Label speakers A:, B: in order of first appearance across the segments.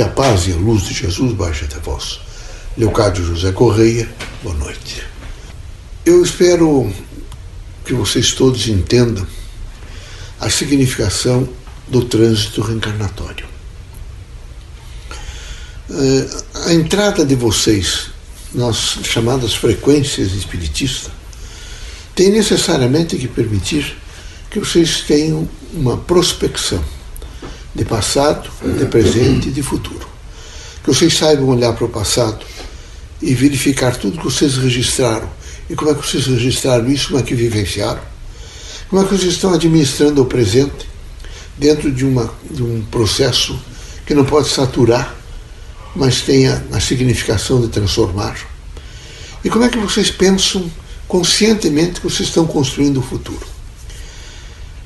A: Que a paz e a luz de Jesus baixe até vós. Leocádio José Correia, boa noite. Eu espero que vocês todos entendam a significação do trânsito reencarnatório. Eh, a entrada de vocês nas chamadas frequências espiritistas tem necessariamente que permitir que vocês tenham uma prospecção passado, de presente e de futuro. Que vocês saibam olhar para o passado e verificar tudo que vocês registraram e como é que vocês registraram isso, como é que vivenciaram, como é que vocês estão administrando o presente dentro de, uma, de um processo que não pode saturar, mas tenha a significação de transformar. E como é que vocês pensam conscientemente que vocês estão construindo o futuro.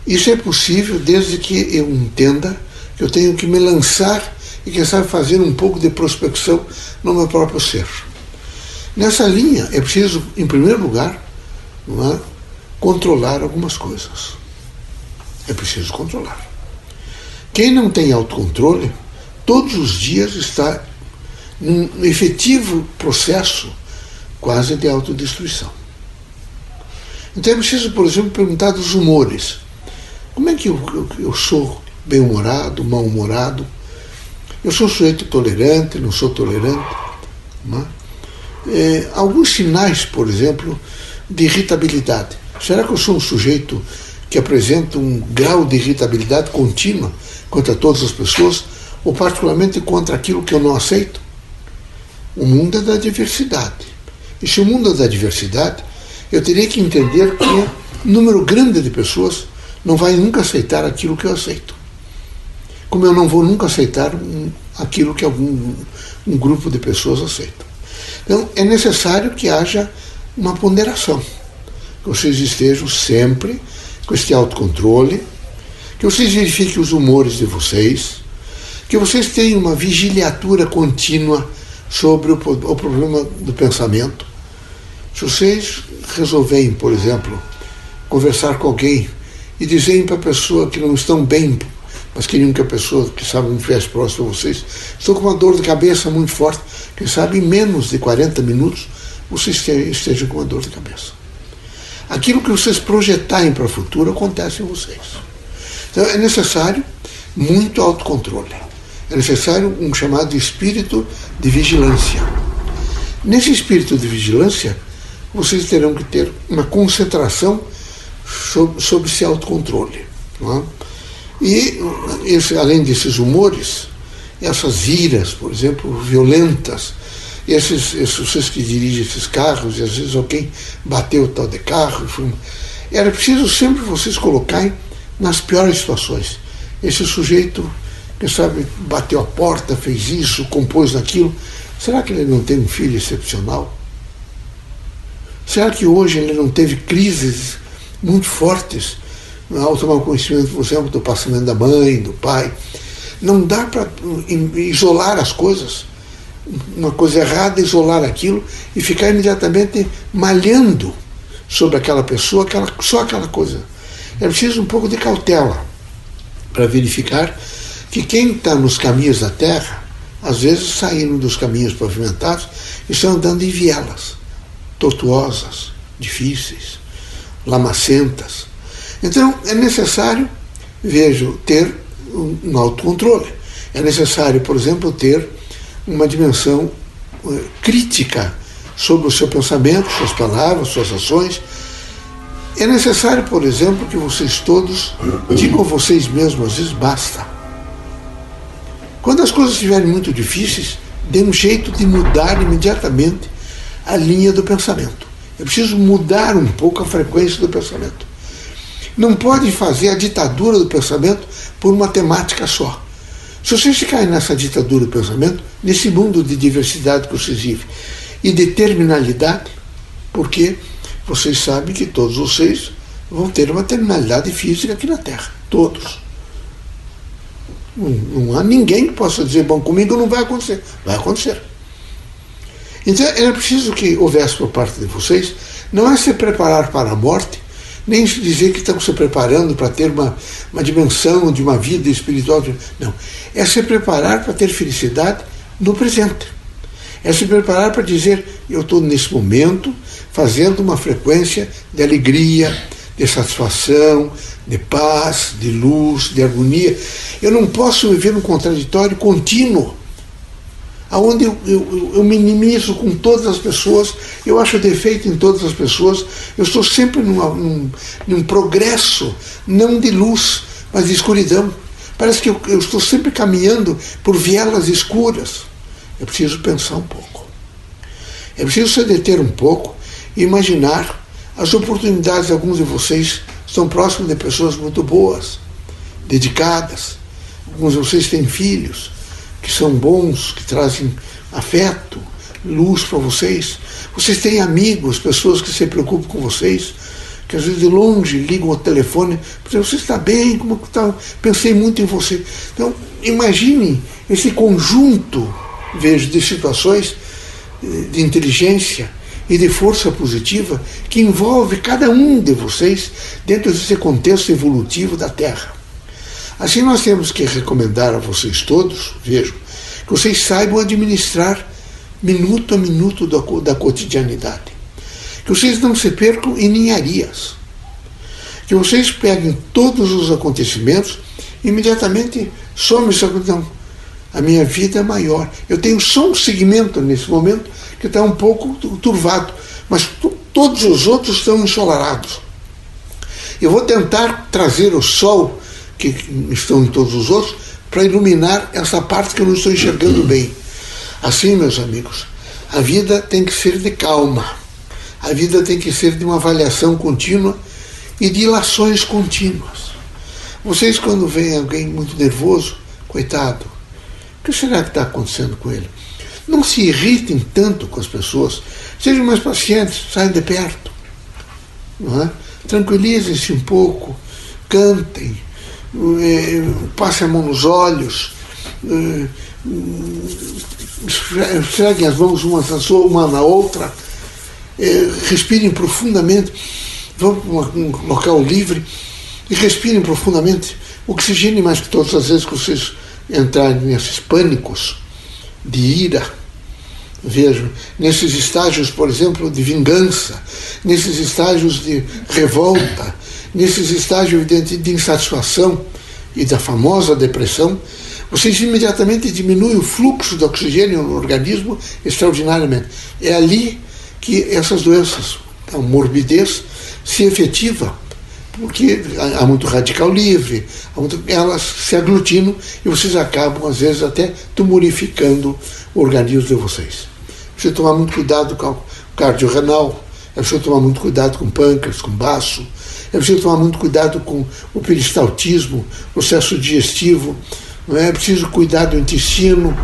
A: Isso é possível desde que eu entenda que eu tenho que me lançar e, quem sabe, fazer um pouco de prospecção no meu próprio ser. Nessa linha, é preciso, em primeiro lugar, é, controlar algumas coisas. É preciso controlar. Quem não tem autocontrole, todos os dias está num efetivo processo quase de autodestruição. Então é preciso, por exemplo, perguntar dos humores. Como é que eu, eu, eu sou bem-humorado, mal-humorado? Eu sou sujeito tolerante, não sou tolerante? Não é? É, alguns sinais, por exemplo, de irritabilidade. Será que eu sou um sujeito que apresenta um grau de irritabilidade contínua contra todas as pessoas, ou particularmente contra aquilo que eu não aceito? O mundo é da diversidade. E se o mundo é da diversidade, eu teria que entender que um número grande de pessoas não vai nunca aceitar aquilo que eu aceito. Como eu não vou nunca aceitar um, aquilo que algum um grupo de pessoas aceita. Então, é necessário que haja uma ponderação, que vocês estejam sempre com este autocontrole, que vocês verifiquem os humores de vocês, que vocês tenham uma vigiliatura contínua sobre o, o problema do pensamento. Se vocês resolverem, por exemplo, conversar com alguém e dizerem para a pessoa que não estão bem, mas queriam que a pessoa que sabe não estivesse próximo a vocês, estou com uma dor de cabeça muito forte, quem sabe em menos de 40 minutos vocês estejam com uma dor de cabeça. Aquilo que vocês projetarem para o futuro acontece em vocês. Então é necessário muito autocontrole. É necessário um chamado espírito de vigilância. Nesse espírito de vigilância, vocês terão que ter uma concentração sobre, sobre esse autocontrole. É? E, esse, além desses humores, essas iras, por exemplo, violentas, esses, esses vocês que dirigem esses carros, e às vezes alguém bateu tal de carro, foi, era preciso sempre vocês colocarem nas piores situações. Esse sujeito, quem sabe, bateu a porta, fez isso, compôs aquilo. Será que ele não tem um filho excepcional? Será que hoje ele não teve crises muito fortes ao tomar conhecimento, por exemplo, do passamento da mãe, do pai? Não dá para isolar as coisas. Uma coisa errada, isolar aquilo e ficar imediatamente malhando sobre aquela pessoa, aquela, só aquela coisa. É preciso um pouco de cautela para verificar que quem está nos caminhos da terra, às vezes saíram dos caminhos pavimentados e estão andando em vielas tortuosas, difíceis, lamacentas. Então é necessário, vejo, ter um autocontrole. É necessário, por exemplo, ter uma dimensão uh, crítica sobre o seu pensamento, suas palavras, suas ações. É necessário, por exemplo, que vocês todos digam a vocês mesmos, às vezes basta. Quando as coisas estiverem muito difíceis, dê um jeito de mudar imediatamente a linha do pensamento. É preciso mudar um pouco a frequência do pensamento. Não pode fazer a ditadura do pensamento por uma temática só. Se vocês ficarem nessa ditadura do pensamento, nesse mundo de diversidade que vocês vivem e de terminalidade, porque vocês sabem que todos vocês vão ter uma terminalidade física aqui na Terra. Todos. Não, não há ninguém que possa dizer, bom, comigo não vai acontecer. Vai acontecer. Então era preciso que houvesse por parte de vocês, não é se preparar para a morte, nem dizer que estão se preparando para ter uma, uma dimensão de uma vida espiritual. Não. É se preparar para ter felicidade no presente. É se preparar para dizer: eu estou nesse momento fazendo uma frequência de alegria, de satisfação, de paz, de luz, de harmonia. Eu não posso viver num contraditório contínuo onde eu, eu, eu, minimizo com todas as pessoas, eu acho defeito em todas as pessoas, eu estou sempre numa, num, num progresso, não de luz, mas de escuridão. Parece que eu, eu estou sempre caminhando por vielas escuras. É preciso pensar um pouco. É preciso se deter um pouco e imaginar as oportunidades de alguns de vocês estão próximos de pessoas muito boas, dedicadas. Alguns de vocês têm filhos, que são bons, que trazem afeto, luz para vocês. Vocês têm amigos, pessoas que se preocupam com vocês, que às vezes de longe ligam ao telefone, você está bem, como está? Pensei muito em você. Então, imagine esse conjunto, vejo, de situações eh, de inteligência e de força positiva que envolve cada um de vocês dentro desse contexto evolutivo da Terra. Assim, nós temos que recomendar a vocês todos, vejam, que vocês saibam administrar minuto a minuto da, da cotidianidade. Que vocês não se percam em ninharias. Que vocês peguem todos os acontecimentos imediatamente somem essa não, a minha vida é maior. Eu tenho só um segmento nesse momento que está um pouco turvado, mas todos os outros estão ensolarados. Eu vou tentar trazer o sol que estão em todos os outros, para iluminar essa parte que eu não estou enxergando bem. Assim, meus amigos, a vida tem que ser de calma, a vida tem que ser de uma avaliação contínua e de ilações contínuas. Vocês, quando veem alguém muito nervoso, coitado, o que será que está acontecendo com ele? Não se irritem tanto com as pessoas, sejam mais pacientes, saiam de perto. É? Tranquilizem-se um pouco, cantem, é, passe a mão nos olhos, esfreguem as mãos uma, na outra, respirem profundamente, vão para um local livre e respirem profundamente, oxigene mais que todas as vezes que vocês entrarem nesses pânicos de ira. Vejo, nesses estágios, por exemplo, de vingança, nesses estágios de revolta, nesses estágios evidentes de insatisfação e da famosa depressão, vocês imediatamente diminuem o fluxo de oxigênio no organismo extraordinariamente. É ali que essas doenças, a morbidez, se efetiva, porque há muito radical livre, muito, elas se aglutinam e vocês acabam, às vezes, até tumorificando o organismo de vocês. Precisa tomar muito cuidado com o cardiorrenal, é preciso tomar muito cuidado com pâncreas, com baço, é preciso tomar muito cuidado com o peristaltismo, processo digestivo, não é? é preciso cuidar do intestino,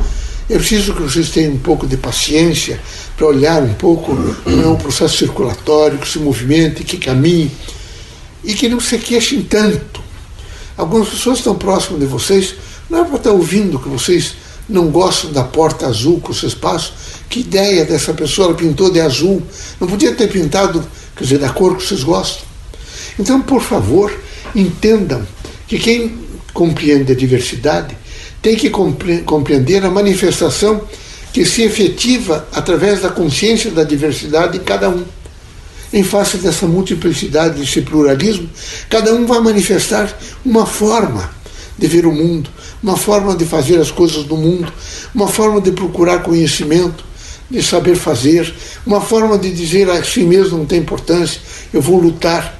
A: é preciso que vocês tenham um pouco de paciência para olhar um pouco é, o processo circulatório, que se movimente, que caminhe, e que não se queixem tanto. Algumas pessoas estão próximas de vocês, não é para estar ouvindo que vocês não gostam da porta azul o seu espaço. Que ideia dessa pessoa, ela pintou de azul. Não podia ter pintado, quer dizer, da cor que vocês gostam. Então, por favor, entendam que quem compreende a diversidade tem que compreender a manifestação que se efetiva através da consciência da diversidade de cada um. Em face dessa multiplicidade, desse pluralismo, cada um vai manifestar uma forma de ver o mundo, uma forma de fazer as coisas do mundo, uma forma de procurar conhecimento, de saber fazer, uma forma de dizer a si mesmo não tem importância, eu vou lutar.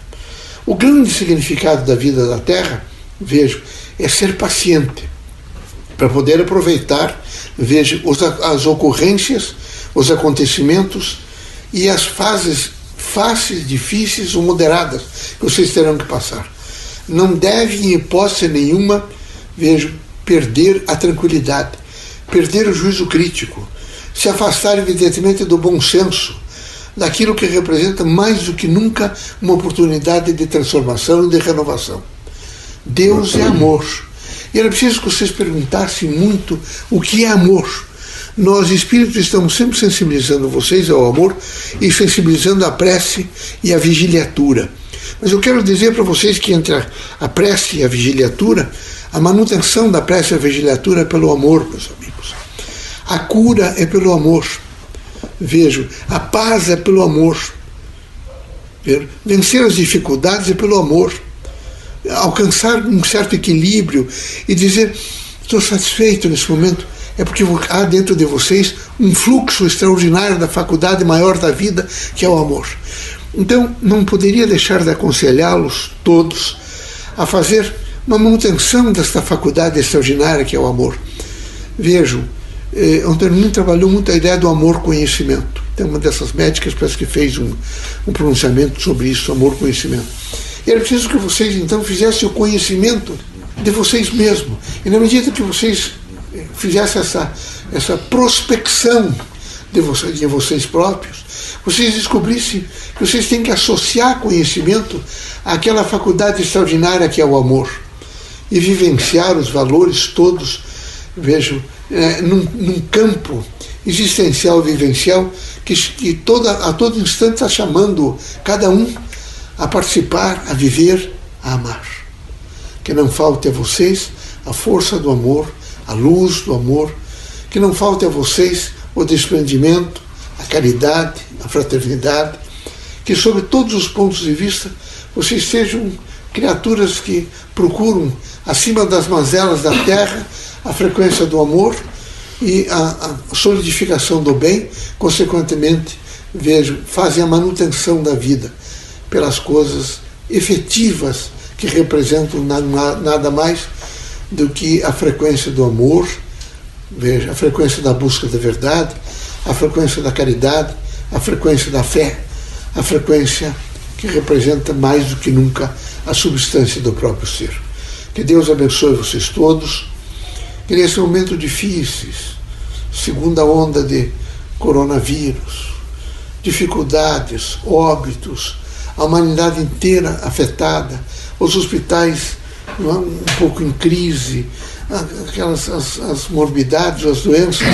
A: O grande significado da vida da Terra, vejo, é ser paciente, para poder aproveitar, vejo, as ocorrências, os acontecimentos e as fases fáceis, difíceis ou moderadas que vocês terão que passar. Não deve, em hipótese nenhuma, vejo, perder a tranquilidade, perder o juízo crítico, se afastar, evidentemente, do bom senso, daquilo que representa mais do que nunca uma oportunidade de transformação e de renovação. Deus é amor. E era preciso que vocês perguntassem muito o que é amor. Nós, espíritos, estamos sempre sensibilizando vocês ao amor e sensibilizando a prece e a vigiliatura. Mas eu quero dizer para vocês que entre a, a prece e a vigiliatura, a manutenção da prece e a vigiliatura é pelo amor, amigos. A cura é pelo amor. Vejo, a paz é pelo amor. Vencer as dificuldades é pelo amor. Alcançar um certo equilíbrio e dizer: estou satisfeito nesse momento, é porque há dentro de vocês um fluxo extraordinário da faculdade maior da vida, que é o amor. Então, não poderia deixar de aconselhá-los todos a fazer uma manutenção desta faculdade extraordinária que é o amor. Vejam, eh, Antônio trabalhou muito a ideia do amor-conhecimento. Tem uma dessas médicas parece que fez um, um pronunciamento sobre isso, amor-conhecimento. Era preciso que vocês então fizessem o conhecimento de vocês mesmos. E na medida que vocês eh, fizessem essa, essa prospecção de vocês, de vocês próprios, vocês descobrissem que vocês têm que associar conhecimento àquela faculdade extraordinária que é o amor e vivenciar os valores todos, vejo, é, num, num, campo existencial, vivencial, que, que toda, a todo instante está chamando cada um a participar, a viver, a amar. Que não falte a vocês a força do amor, a luz do amor, que não falte a vocês o desprendimento, a caridade, a fraternidade, que sob todos os pontos de vista vocês sejam criaturas que procuram, acima das mazelas da terra, a frequência do amor e a, a solidificação do bem, consequentemente, vejo, fazem a manutenção da vida pelas coisas efetivas que representam nada mais do que a frequência do amor, veja, a frequência da busca da verdade, a frequência da caridade, a frequência da fé, a frequência que representa mais do que nunca a substância do próprio ser. Que Deus abençoe vocês todos. Nesse momento difícil, segunda onda de coronavírus, dificuldades, óbitos, a humanidade inteira afetada, os hospitais um pouco em crise, aquelas as, as morbidades, as doenças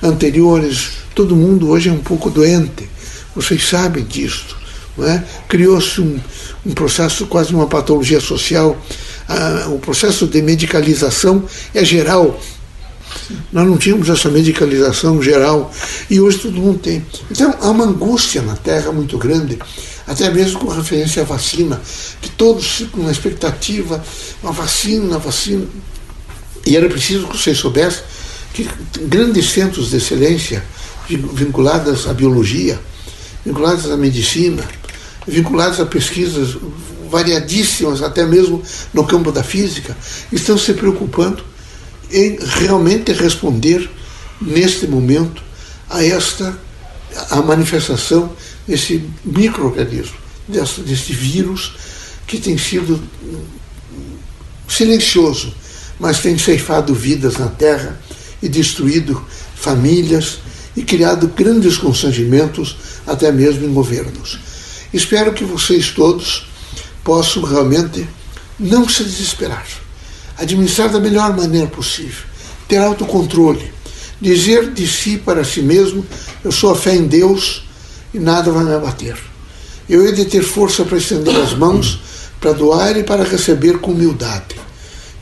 A: anteriores, todo mundo hoje é um pouco doente. Vocês sabem disso. É? Criou-se um, um, processo, quase uma patologia social. O processo de medicalização é geral. Nós não tínhamos essa medicalização geral e hoje todo mundo tem. Então há uma angústia na Terra muito grande, até mesmo com referência à vacina, que todos ficam na expectativa, uma vacina, uma vacina. E era preciso que vocês soubessem que grandes centros de excelência vinculadas à biologia, vinculadas à medicina, vinculados a pesquisas variadíssimas, até mesmo no campo da física, estão se preocupando em realmente responder neste momento a esta a manifestação desse microorganismo, desse, desse vírus que tem sido silencioso, mas tem ceifado vidas na Terra e destruído famílias e criado grandes constrangimentos até mesmo em governos. Espero que vocês todos possam realmente não se desesperar, administrar da melhor maneira possível, ter autocontrole, dizer de si para si mesmo: eu sou a fé em Deus e nada vai me abater. Eu hei de ter força para estender as mãos, para doar e para receber com humildade.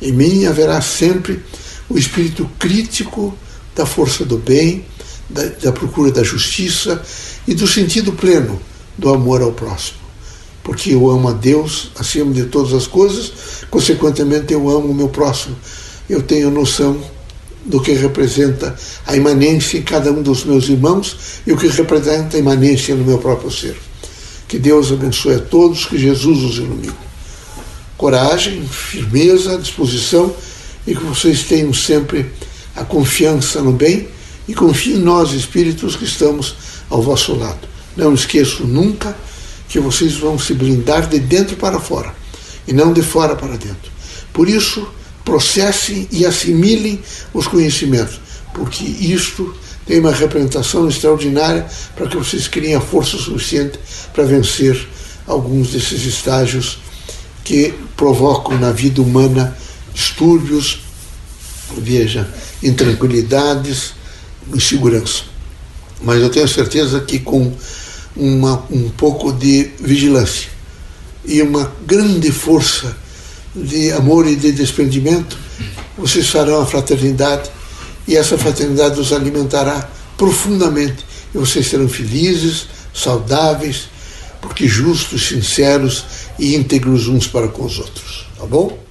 A: Em mim haverá sempre o espírito crítico da força do bem, da, da procura da justiça e do sentido pleno do amor ao próximo. Porque eu amo a Deus acima de todas as coisas, consequentemente eu amo o meu próximo. Eu tenho noção do que representa a imanência em cada um dos meus irmãos e o que representa a imanência no meu próprio ser. Que Deus abençoe a todos, que Jesus os ilumine. Coragem, firmeza, disposição e que vocês tenham sempre a confiança no bem e confiem em nós, espíritos, que estamos ao vosso lado. Não esqueçam nunca que vocês vão se blindar de dentro para fora e não de fora para dentro. Por isso, processem e assimilem os conhecimentos, porque isto tem uma representação extraordinária para que vocês criem a força suficiente para vencer alguns desses estágios que provocam na vida humana distúrbios, veja, intranquilidades, insegurança. Mas eu tenho certeza que com uma, um pouco de vigilância, e uma grande força de amor e de desprendimento, vocês farão a fraternidade e essa fraternidade os alimentará profundamente e vocês serão felizes, saudáveis, porque justos, sinceros e íntegros uns para com os outros. Tá bom?